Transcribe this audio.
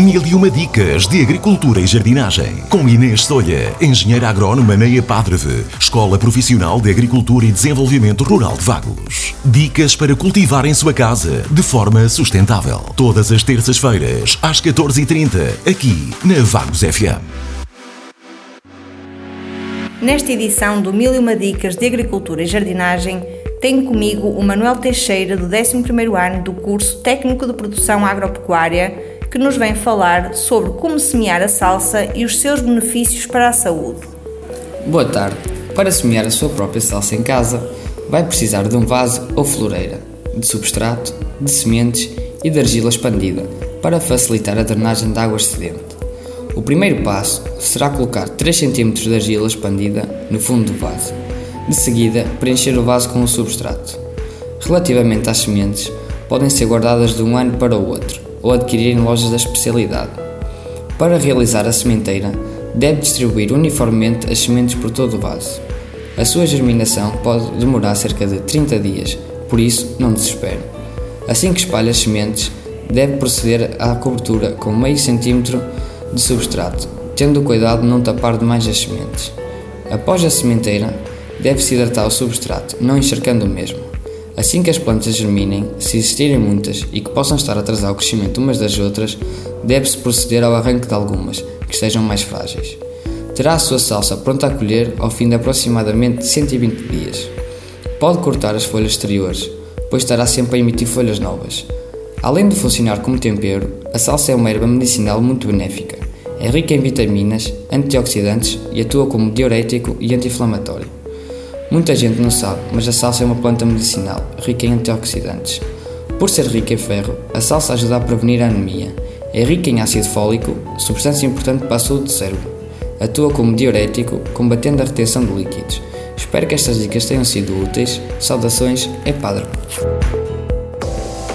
Mil e uma dicas de agricultura e jardinagem. Com Inês Solha, engenheira agrónoma na EPADREVE, Escola Profissional de Agricultura e Desenvolvimento Rural de Vagos. Dicas para cultivar em sua casa de forma sustentável. Todas as terças-feiras, às 14h30, aqui na Vagos FM. Nesta edição do Mil e uma dicas de agricultura e jardinagem, tenho comigo o Manuel Teixeira, do 11º ano do curso Técnico de Produção Agropecuária, que nos vem falar sobre como semear a salsa e os seus benefícios para a saúde. Boa tarde. Para semear a sua própria salsa em casa, vai precisar de um vaso ou floreira, de substrato, de sementes e de argila expandida, para facilitar a drenagem de água excedente. O primeiro passo será colocar 3 cm de argila expandida no fundo do vaso. De seguida, preencher o vaso com o substrato. Relativamente às sementes, podem ser guardadas de um ano para o outro, ou adquirir em lojas da especialidade. Para realizar a sementeira, deve distribuir uniformemente as sementes por todo o vaso. A sua germinação pode demorar cerca de 30 dias, por isso não desespere. Assim que espalhe as sementes, deve proceder à cobertura com meio centímetro de substrato, tendo cuidado de não tapar demais as sementes. Após a sementeira, deve-se hidratar o substrato, não encharcando o mesmo. Assim que as plantas germinem, se existirem muitas e que possam estar a atrasar o crescimento umas das outras, deve-se proceder ao arranque de algumas, que estejam mais frágeis. Terá a sua salsa pronta a colher ao fim de aproximadamente 120 dias. Pode cortar as folhas exteriores, pois estará sempre a emitir folhas novas. Além de funcionar como tempero, a salsa é uma erva medicinal muito benéfica. É rica em vitaminas, antioxidantes e atua como diurético e anti-inflamatório. Muita gente não sabe, mas a salsa é uma planta medicinal, rica em antioxidantes. Por ser rica em ferro, a salsa ajuda a prevenir a anemia. É rica em ácido fólico, substância importante para a saúde do cérebro. Atua como diurético, combatendo a retenção de líquidos. Espero que estas dicas tenham sido úteis. Saudações, é Padre.